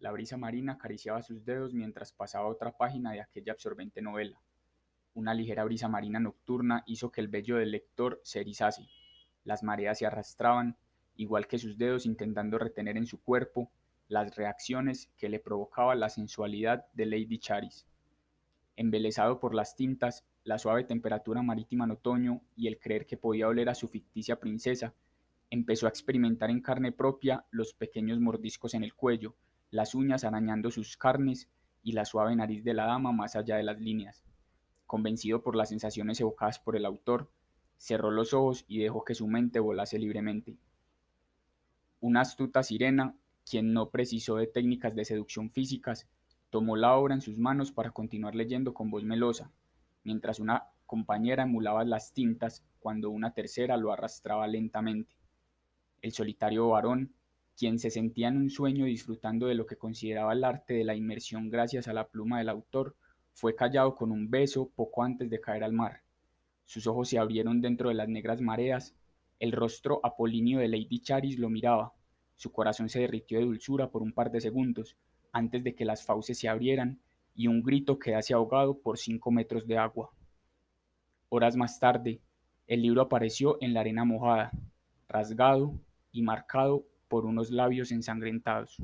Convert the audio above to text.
La brisa marina acariciaba sus dedos mientras pasaba otra página de aquella absorbente novela. Una ligera brisa marina nocturna hizo que el vello del lector se erizase. Las mareas se arrastraban, igual que sus dedos intentando retener en su cuerpo las reacciones que le provocaba la sensualidad de Lady Charis. Embelesado por las tintas, la suave temperatura marítima en otoño y el creer que podía oler a su ficticia princesa, empezó a experimentar en carne propia los pequeños mordiscos en el cuello, las uñas arañando sus carnes y la suave nariz de la dama más allá de las líneas. Convencido por las sensaciones evocadas por el autor, cerró los ojos y dejó que su mente volase libremente. Una astuta sirena, quien no precisó de técnicas de seducción físicas, tomó la obra en sus manos para continuar leyendo con voz melosa, mientras una compañera emulaba las tintas cuando una tercera lo arrastraba lentamente. El solitario varón, quien se sentía en un sueño disfrutando de lo que consideraba el arte de la inmersión gracias a la pluma del autor, fue callado con un beso poco antes de caer al mar. Sus ojos se abrieron dentro de las negras mareas, el rostro apolíneo de Lady Charis lo miraba, su corazón se derritió de dulzura por un par de segundos, antes de que las fauces se abrieran y un grito quedase ahogado por cinco metros de agua. Horas más tarde, el libro apareció en la arena mojada, rasgado y marcado por unos labios ensangrentados.